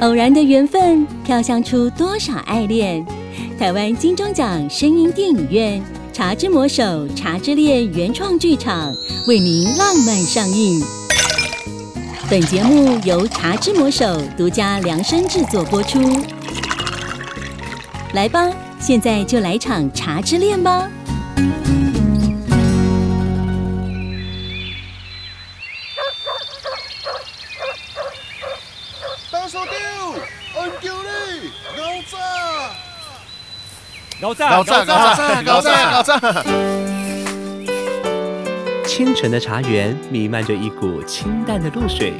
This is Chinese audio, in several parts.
偶然的缘分，飘香出多少爱恋？台湾金钟奖声音电影院《茶之魔手》《茶之恋》原创剧场为您浪漫上映。本节目由《茶之魔手》独家量身制作播出。来吧，现在就来场茶之恋吧！高赞高赞高赞高赞高赞！清晨的茶园弥漫着一股清淡的露水，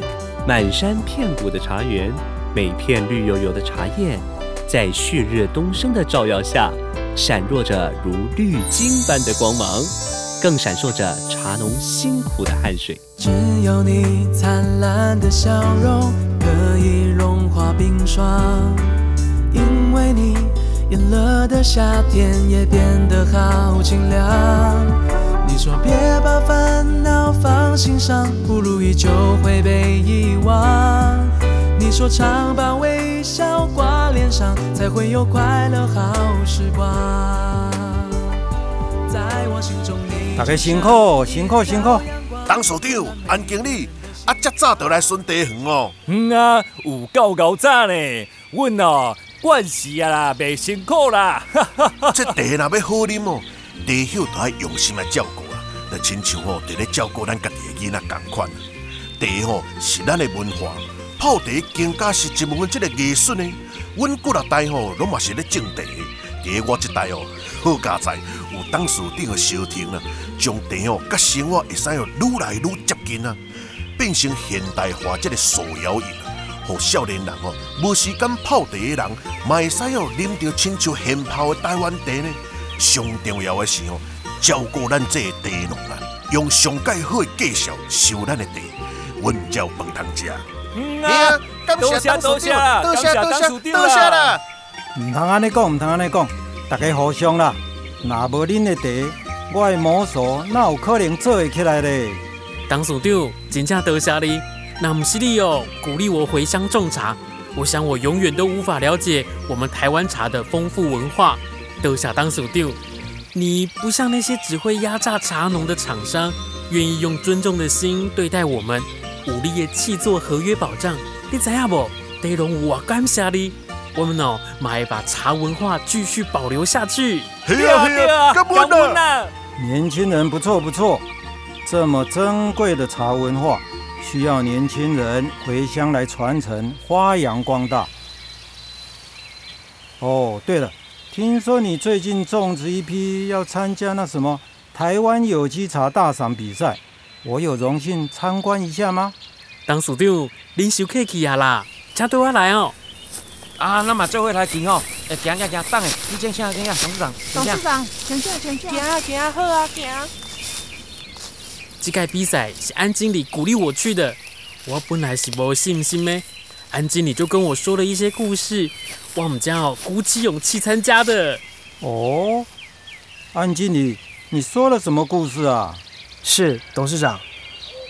满山遍谷的茶园，每片绿油油的茶叶，在旭日东升的照耀下，闪烁着如绿金般的光芒，更闪烁着茶农辛苦的汗水。只有你灿烂的笑容，可以融化冰霜，因为你。炎热的夏天也变得好清凉。你说别把烦恼放心上，不如意就会被遗忘。你说常把微笑挂脸上，才会有快乐好时光。在我心中，你大家辛苦辛苦辛苦。当所长，安经理，啊，这早就来顺地园哦。嗯啊，有够够早呢，阮哦。惯事啊啦，袂辛苦啦。这茶若要好啉哦，茶友都要用心来照顾啊。就亲像吼，伫咧照顾咱家己的囡仔共款。茶吼是咱的文化，泡茶更加是一门即个艺术呢。阮古六代吼，拢嘛是咧种茶。伫我即代哦，好佳哉有董事长的消停啊，将茶哦甲生活会使哦愈来愈接近啊，变成现代化即个手摇饮。互少年人哦，无时间泡茶的人，嘛会使哦，啉到亲像现泡的台湾茶呢。上重要的是哦，照顾咱这个茶农啊，用上介好的介绍收咱的茶，阮才有饭通食。嗯啊，多谢多谢多谢多谢多谢啦！唔通安尼讲，唔通安尼讲，大家互相啦。若无恁的茶，我的魔术哪有可能做会起来咧？董事长，真正多谢你。那不是你哦，鼓励我回乡种茶。我想我永远都无法了解我们台湾茶的丰富文化。都想当手丢，你不像那些只会压榨茶农的厂商，愿意用尊重的心对待我们，武力也弃做合约保障。你知影不？得龙我感谢你，我们哦，买把茶文化继续保留下去。对啊对啊，干不呢？年轻人不错不错，这么珍贵的茶文化。需要年轻人回乡来传承、发扬光大。哦，对了，听说你最近种植一批，要参加那什么台湾有机茶大赏比赛，我有荣幸参观一下吗？当署长，您受客气啊啦，请对我来哦。啊，那么做回来听哦，哎，行行行，等下，你先请先董事长，董事长，请坐，请坐，行啊行，好啊行。这届比赛是安经理鼓励我去的，我本来是没信心咩，安经理就跟我说了一些故事，我们将要鼓起勇气参加的。哦，安经理，你说了什么故事啊？是董事长，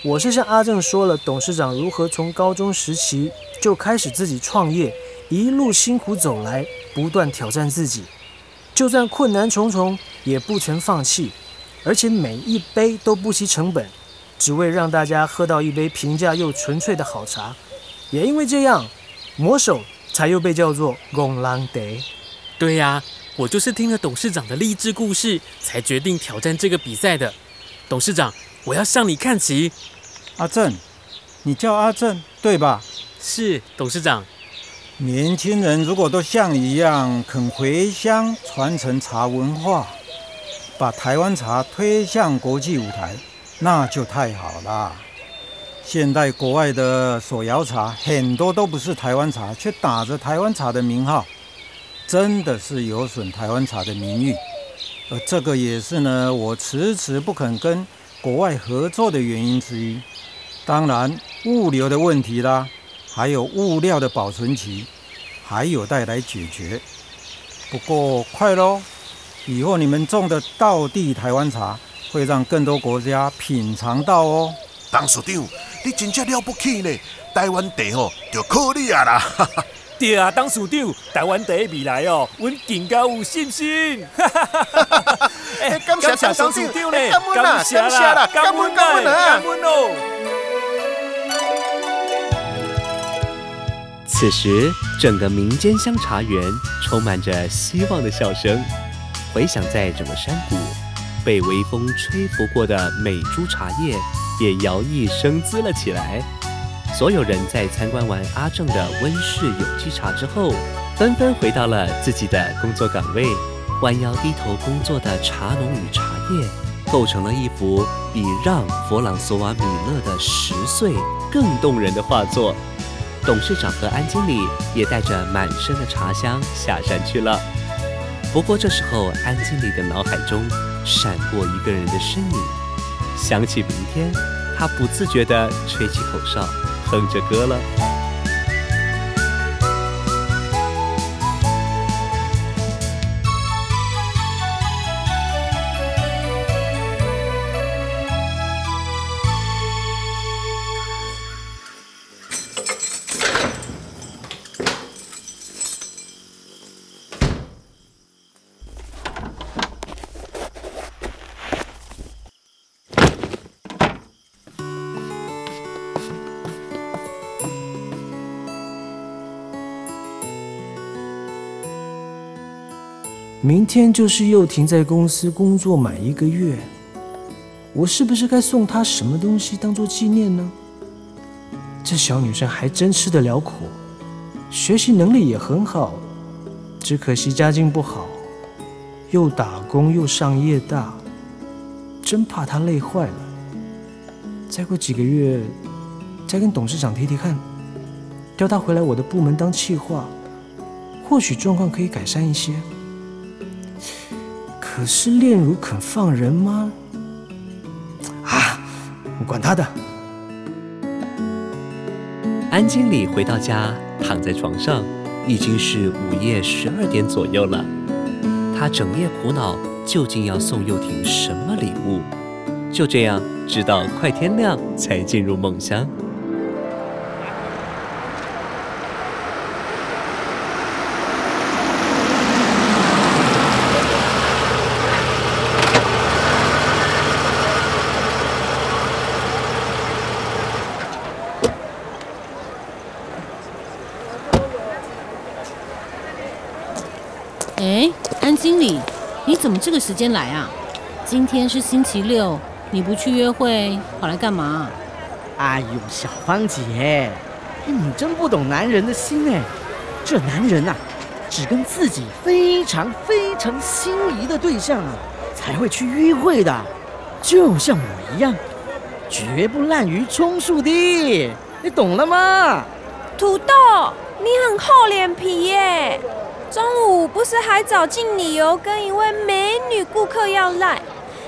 我是向阿正说了董事长如何从高中时期就开始自己创业，一路辛苦走来，不断挑战自己，就算困难重重也不曾放弃。而且每一杯都不惜成本，只为让大家喝到一杯平价又纯粹的好茶。也因为这样，魔手才又被叫做“公狼德”。对呀，我就是听了董事长的励志故事，才决定挑战这个比赛的。董事长，我要向你看齐。阿正，你叫阿正对吧？是董事长。年轻人如果都像你一样肯回乡传承茶文化。把台湾茶推向国际舞台，那就太好了。现在国外的手摇茶很多都不是台湾茶，却打着台湾茶的名号，真的是有损台湾茶的名誉。而这个也是呢，我迟迟不肯跟国外合作的原因之一。当然，物流的问题啦，还有物料的保存期，还有待来解决。不过快喽！以后你们种的道地台湾茶，会让更多国家品尝到哦。董事长，你真正了不起呢！台湾茶哦，就靠你啊啦！对啊，董事长，台湾第一未来哦，阮更加有信心。哈哈哈哈哈！哎，感谢董董事长呢，感恩啦感谢啦啦，感恩感恩啊感恩哦。此时，整个民间香茶园充满着希望的笑声。回响在整个山谷，被微风吹拂过的美株茶叶也摇曳生姿了起来。所有人在参观完阿正的温室有机茶之后，纷纷回到了自己的工作岗位，弯腰低头工作的茶农与茶叶，构成了一幅比让·弗朗索瓦米勒的十岁更动人的画作。董事长和安经理也带着满身的茶香下山去了。不过这时候，安静里的脑海中闪过一个人的身影，想起明天，他不自觉地吹起口哨，哼着歌了。明天就是幼婷在公司工作满一个月，我是不是该送她什么东西当做纪念呢？这小女生还真吃得了苦，学习能力也很好，只可惜家境不好，又打工又上夜大，真怕她累坏了。再过几个月，再跟董事长提提看，调她回来我的部门当企划，或许状况可以改善一些。可是炼乳肯放人吗？啊，我管他的！安经理回到家，躺在床上，已经是午夜十二点左右了。他整夜苦恼，究竟要送幼婷什么礼物？就这样，直到快天亮才进入梦乡。哎，安经理，你怎么这个时间来啊？今天是星期六，你不去约会，跑来干嘛？哎呦，小芳姐，哎你真不懂男人的心哎。这男人呐、只跟自己非常非常心仪的对象啊，才会去约会的。就像我一样，绝不滥竽充数的，你懂了吗？土豆，你很厚脸皮耶！中午不是还找尽理由跟一位美女顾客要赖，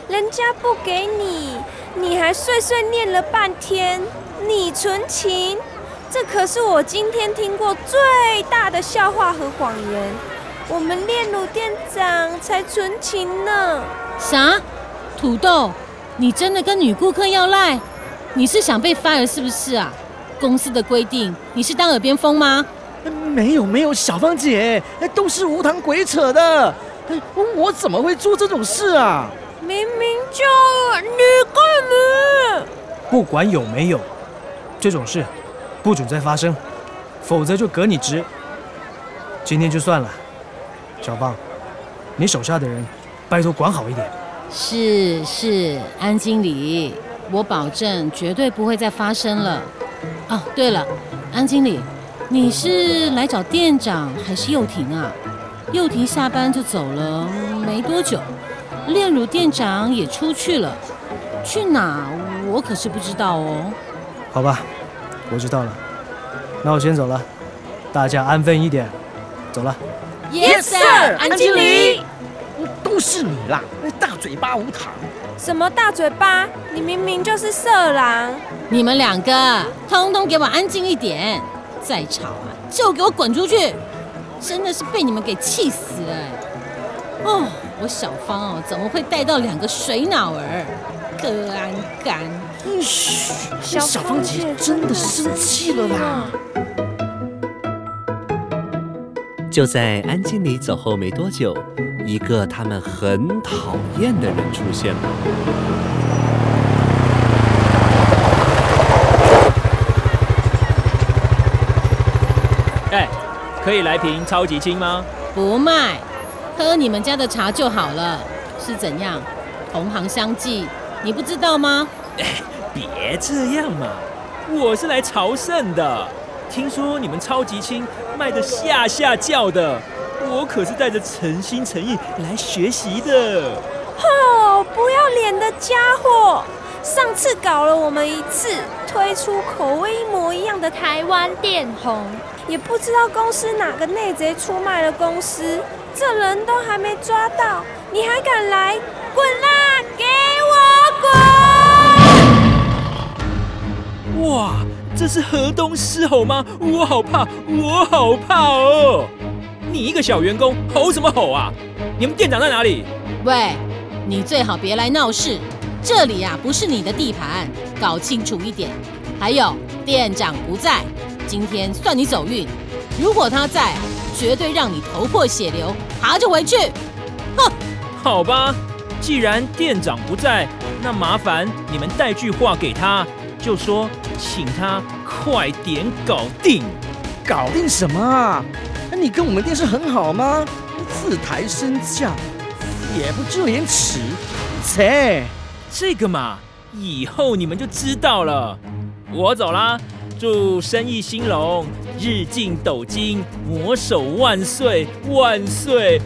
人家不给你，你还碎碎念了半天，你纯情？这可是我今天听过最大的笑话和谎言。我们炼乳店长才纯情呢。啥？土豆，你真的跟女顾客要赖？你是想被 fire 是不是啊？公司的规定，你是当耳边风吗？没有没有，小芳姐，哎都是无糖鬼扯的。哎我怎么会做这种事啊？明明就你干嘛？不管有没有，这种事不准再发生，否则就革你职。今天就算了，小芳，你手下的人，拜托管好一点。是是，安经理，我保证绝对不会再发生了。哦，对了，安经理，你是来找店长还是幼婷啊？幼婷下班就走了没多久，炼乳店长也出去了，去哪我可是不知道哦。好吧，我知道了，那我先走了，大家安分一点，走了。Yes sir，安经理。都是你啦，大嘴巴无糖。什么大嘴巴？你明明就是色狼！你们两个通通给我安静一点，再吵啊就给我滚出去！真的是被你们给气死了哎！哦，我小芳哦，怎么会带到两个水脑儿？各安干。嘘，小芳姐真的生气了啦。就在安经理走后没多久，一个他们很讨厌的人出现了。哎，可以来瓶超级清吗？不卖，喝你们家的茶就好了。是怎样？同行相忌，你不知道吗？哎，别这样嘛，我是来朝圣的。听说你们超级清卖的下下叫的，我可是带着诚心诚意来学习的。哦，不要脸的家伙！上次搞了我们一次，推出口味一模一样的台湾电红，也不知道公司哪个内贼出卖了公司，这人都还没抓到，你还敢来？滚啦！给我滚！哇，这是河东狮吼吗？我好怕，我好怕哦！你一个小员工吼什么吼啊？你们店长在哪里？喂，你最好别来闹事。这里呀，不是你的地盘，搞清楚一点。还有，店长不在，今天算你走运。如果他在，绝对让你头破血流，爬着回去。哼，好吧，既然店长不在，那麻烦你们带句话给他，就说请他快点搞定。搞定什么啊？那你跟我们店是很好吗？自抬身价，也不知廉耻，切！这个嘛，以后你们就知道了。我走啦，祝生意兴隆，日进斗金，魔手万岁万岁！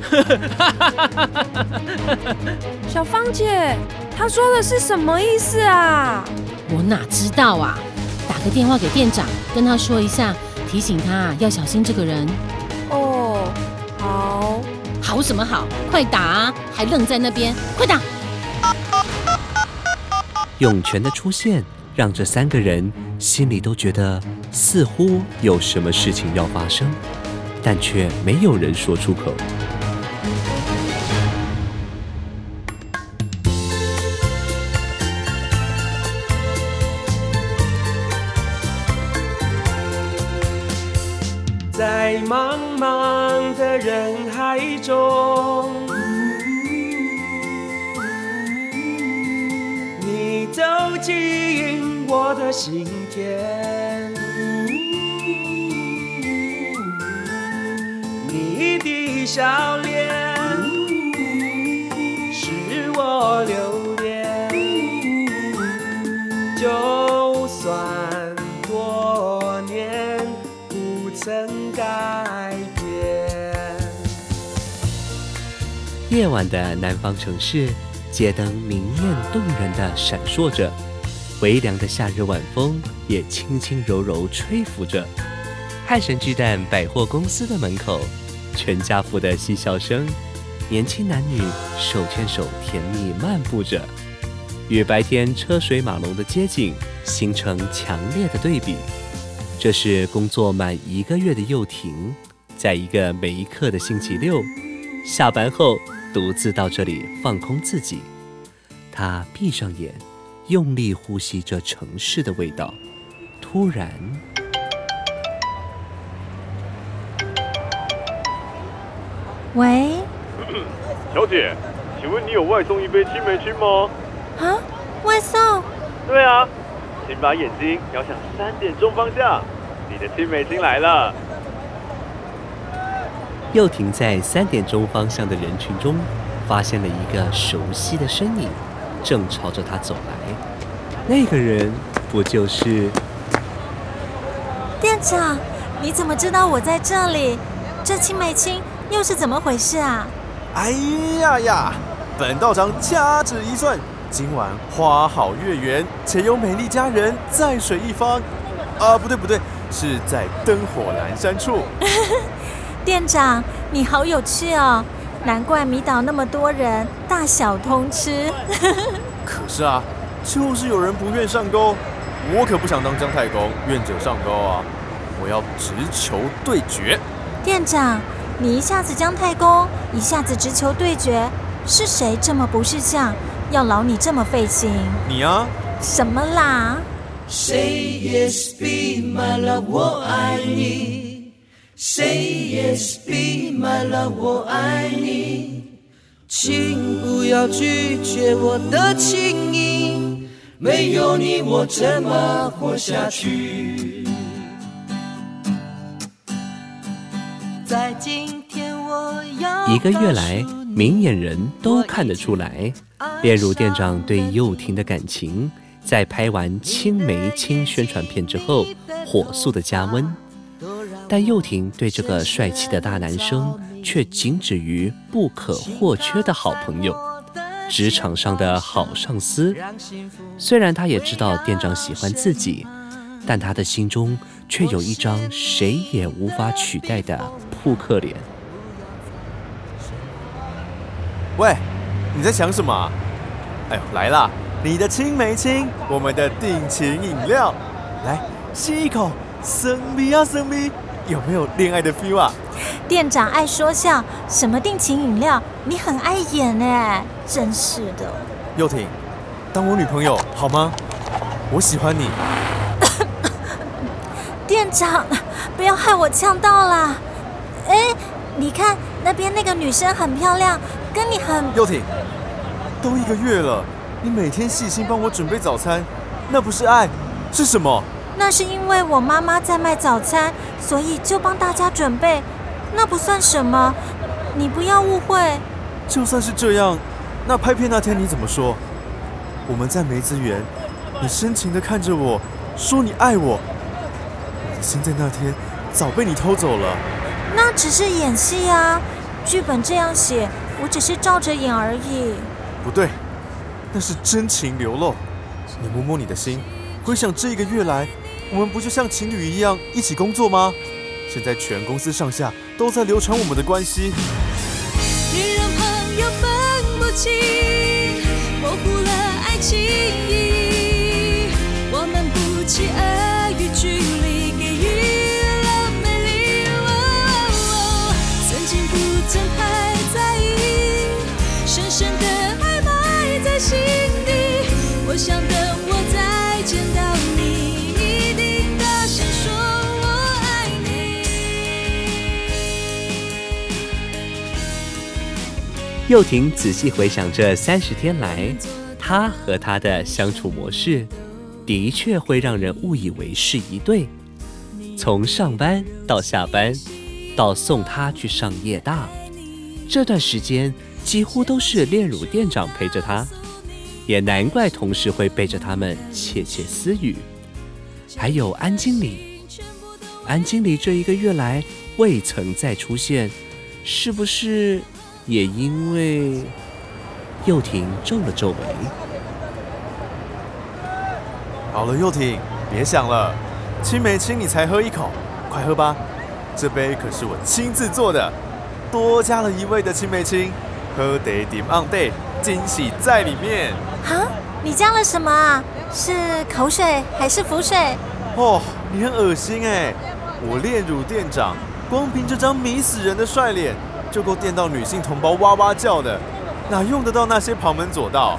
小芳姐，她说的是什么意思啊？我哪知道啊！打个电话给店长，跟他说一下，提醒他要小心这个人。哦，好，好什么好？快打啊！还愣在那边，快打！涌泉的出现，让这三个人心里都觉得似乎有什么事情要发生，但却没有人说出口。在茫茫的人海中。吸引我的心田，你的笑脸是我留恋，就算多年不曾改变。夜晚的南方城市。街灯明艳动人的闪烁着，微凉的夏日晚风也轻轻柔柔吹拂着。汉神巨蛋百货公司的门口，全家福的嬉笑声，年轻男女手牵手甜蜜漫步着，与白天车水马龙的街景形成强烈的对比。这是工作满一个月的幼婷，在一个每一刻的星期六下班后。独自到这里放空自己，他闭上眼，用力呼吸着城市的味道。突然，喂，小姐，请问你有外送一杯青梅青吗？啊，外送？对啊，请把眼睛瞄向三点钟方向，你的青梅青来了。又停在三点钟方向的人群中，发现了一个熟悉的身影，正朝着他走来。那个人不就是店长？你怎么知道我在这里？这青梅青又是怎么回事啊？哎呀呀！本道长掐指一算，今晚花好月圆，且有美丽佳人在水一方。啊，不对不对，是在灯火阑珊处。店长，你好有趣哦！难怪迷倒那么多人，大小通吃。可是啊，就是有人不愿上钩，我可不想当姜太公，愿者上钩啊！我要直球对决。店长，你一下子姜太公，一下子直球对决，是谁这么不识相，要劳你这么费心？你啊？什么啦？Say yes, be my love，我爱你。Say yes, be my love，我爱你，请不要拒绝我的情意，没有你我怎么活下去？在今天我要一个月来，明眼人都看得出来，炼乳店长对幼婷的感情，在拍完《青梅青》宣传片之后，火速的加温。但幼婷对这个帅气的大男生，却仅止于不可或缺的好朋友，职场上的好上司。虽然他也知道店长喜欢自己，但他的心中却有一张谁也无法取代的扑克脸。喂，你在想什么？哎呦，来啦！你的青梅青，我们的定情饮料，来吸一口，生逼啊生逼，有没有恋爱的 feel 啊？店长爱说笑，什么定情饮料，你很爱演呢，真是的。幼婷，当我女朋友好吗？我喜欢你。店长，不要害我呛到啦！哎，你看那边那个女生很漂亮，跟你很……幼婷，都一个月了，你每天细心帮我准备早餐，那不是爱，是什么？那是因为我妈妈在卖早餐，所以就帮大家准备，那不算什么，你不要误会。就算是这样，那拍片那天你怎么说？我们在梅子园，你深情的看着我说你爱我，我的心在那天早被你偷走了。那只是演戏啊，剧本这样写，我只是照着演而已。不对，那是真情流露。你摸摸你的心，回想这一个月来。我们不就像情侣一样一起工作吗？现在全公司上下都在流传我们的关系。别让朋友分不清，模糊了爱情意。我们不期而遇，距离给予了美丽。曾经不曾太在意，深深的爱埋在心底。我想幼婷仔细回想这三十天来，他和他的相处模式，的确会让人误以为是一对。从上班到下班，到送他去上夜大，这段时间几乎都是炼乳店长陪着他，也难怪同事会背着他们窃窃私语。还有安经理，安经理这一个月来未曾再出现，是不是？也因为幼婷皱了皱眉。好了，幼婷，别想了，青梅青你才喝一口，快喝吧，这杯可是我亲自做的，多加了一味的青梅青，喝得点 on day，惊喜在里面。啊，你加了什么啊？是口水还是浮水？哦，你很恶心哎！我炼乳店长，光凭这张迷死人的帅脸。就够电到女性同胞哇哇叫的，哪用得到那些旁门左道？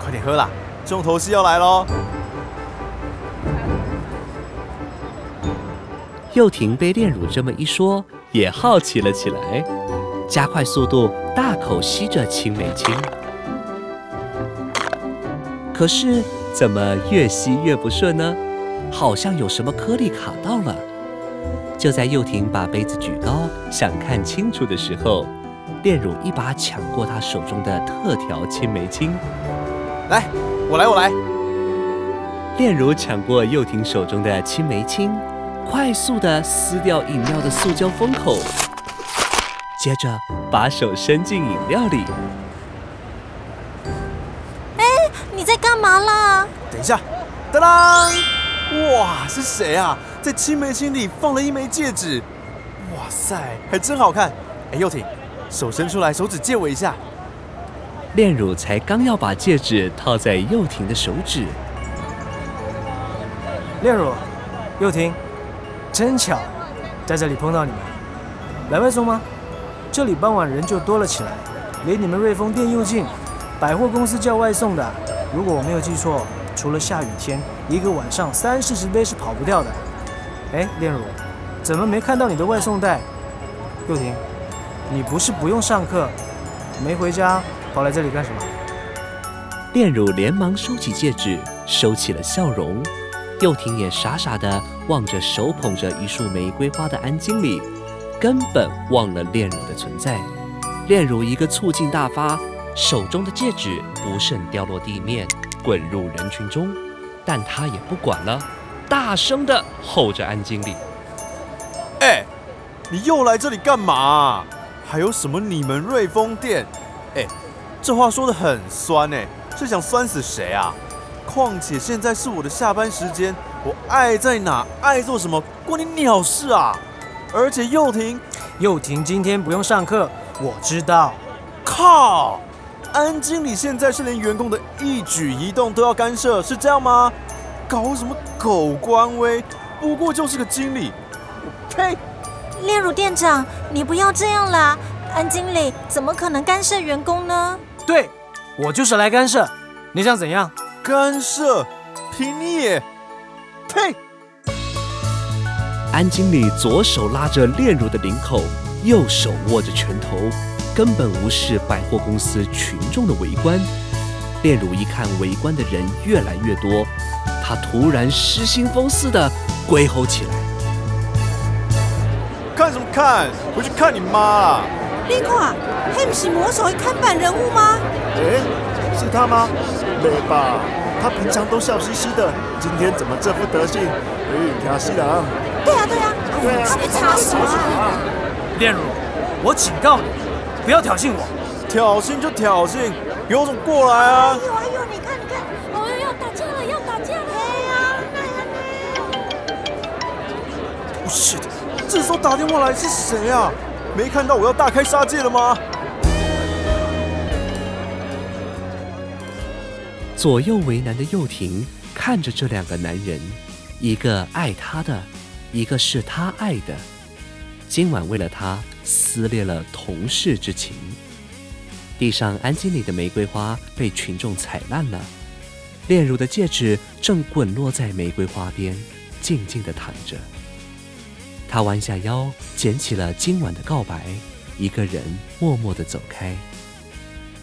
快点喝啦，重头戏要来喽！幼婷被炼乳这么一说，也好奇了起来，加快速度，大口吸着青梅青。可是怎么越吸越不顺呢？好像有什么颗粒卡到了。就在幼婷把杯子举高，想看清楚的时候，炼乳一把抢过她手中的特调青梅青。来，我来，我来。炼乳抢过幼婷手中的青梅青，快速的撕掉饮料的塑胶封口，接着把手伸进饮料里。哎，你在干嘛啦？等一下，当当！哇，是谁啊？在青梅心里放了一枚戒指，哇塞，还真好看！哎，幼婷，手伸出来，手指借我一下。炼乳才刚要把戒指套在幼婷的手指，炼乳，幼婷，真巧，在这里碰到你们。来外送吗？这里傍晚人就多了起来，离你们瑞丰店又近，百货公司叫外送的。如果我没有记错，除了下雨天，一个晚上三四十杯是跑不掉的。哎，炼乳，怎么没看到你的外送袋？佑婷，你不是不用上课，没回家，跑来这里干什么？炼乳连忙收起戒指，收起了笑容。幼婷也傻傻地望着手捧着一束玫瑰花的安经理，根本忘了炼乳的存在。炼乳一个醋劲大发，手中的戒指不慎掉落地面，滚入人群中。但他也不管了，大声的吼着安经理：“哎，你又来这里干嘛？还有什么你们瑞丰店？哎，这话说的很酸哎，是想酸死谁啊？况且现在是我的下班时间，我爱在哪爱做什么关你鸟事啊！而且又婷，又婷今天不用上课，我知道。靠！安经理现在是连员工的一举一动都要干涉，是这样吗？搞什么狗官威？不过就是个经理，我呸！炼乳店长，你不要这样啦！安经理怎么可能干涉员工呢？对，我就是来干涉。你想怎样？干涉？凭你也？呸！安经理左手拉着炼乳的领口，右手握着拳头。根本无视百货公司群众的围观。炼乳一看围观的人越来越多，他突然失心疯似的鬼吼起来：“看什么看？回去看你妈！”你看，那不是魔手的看板人物吗？哎，是他吗？没吧？他平常都笑嘻嘻的，今天怎么这副德性？哎，挑戏了对啊，对啊，对啊，别插手啊！炼乳，我警告你！不要挑衅我！挑衅就挑衅，有种过来啊！不是的，这时候打电话来是谁啊？没看到我要大开杀戒了吗？左右为难的幼婷看着这两个男人，一个爱他的，一个是他爱的。今晚为了他撕裂了同事之情。地上安静里的玫瑰花被群众踩烂了，炼乳的戒指正滚落在玫瑰花边，静静地躺着。他弯下腰捡起了今晚的告白，一个人默默地走开。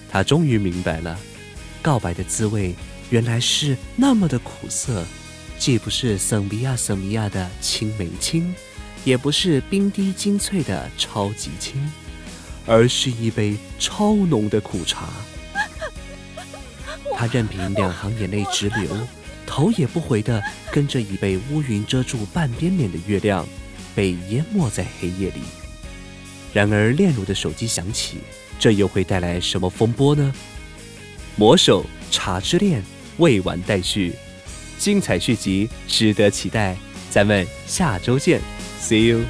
他终于明白了，告白的滋味原来是那么的苦涩，既不是圣米亚圣米亚的青梅青。也不是冰滴精粹的超级清，而是一杯超浓的苦茶。他任凭两行眼泪直流，头也不回的跟着已被乌云遮住半边脸的月亮，被淹没在黑夜里。然而炼乳的手机响起，这又会带来什么风波呢？魔手茶之恋未完待续，精彩续集值得期待，咱们下周见。See you！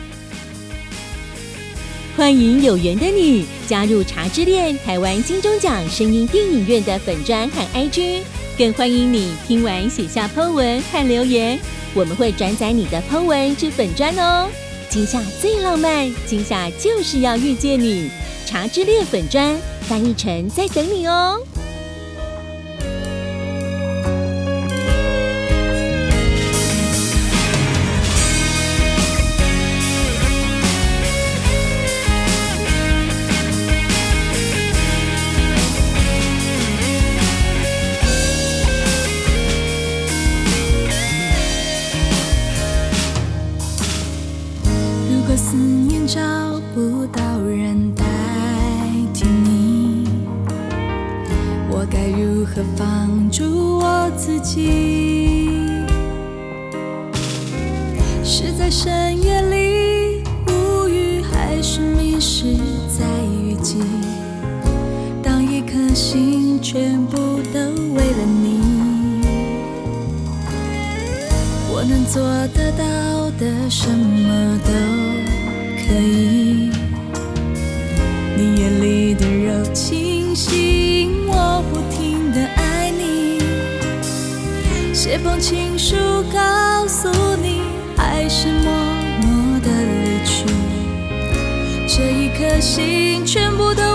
欢迎有缘的你加入茶之恋台湾金钟奖声音电影院的粉专和 IG，更欢迎你听完写下 Po 文和留言，我们会转载你的 Po 文至粉砖哦。今夏最浪漫，今夏就是要遇见你。茶之恋粉砖翻译成在等你哦。心全部都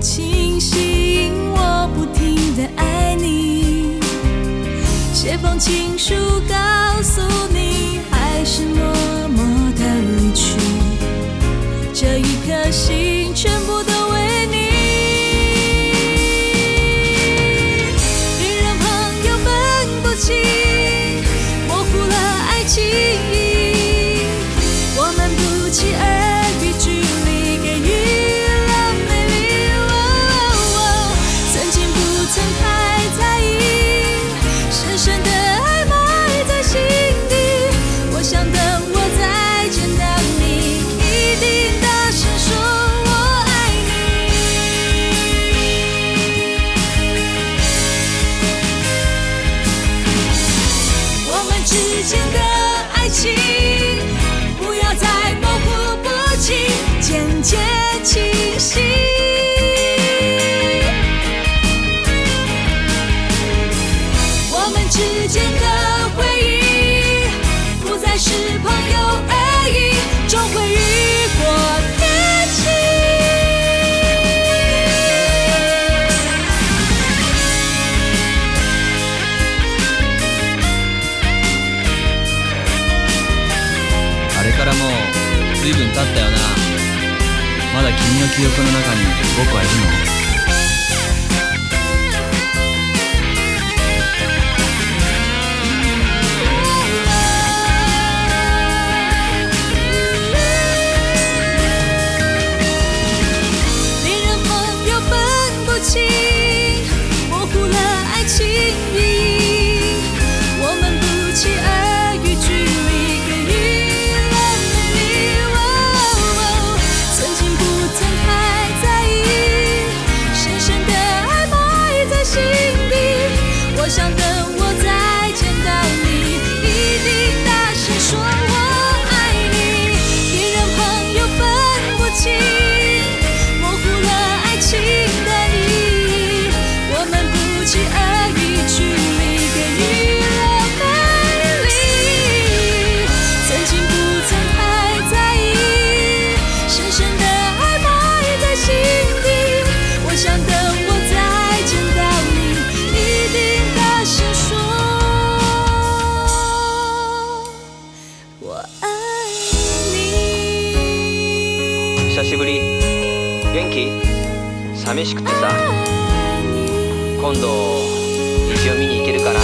清醒，我不停的爱你。写封情书告诉你，还是默默的离去。这一颗心全部。ti. の記憶の中に僕はいるの？寂しくてさ。今度虹を見に行けるかな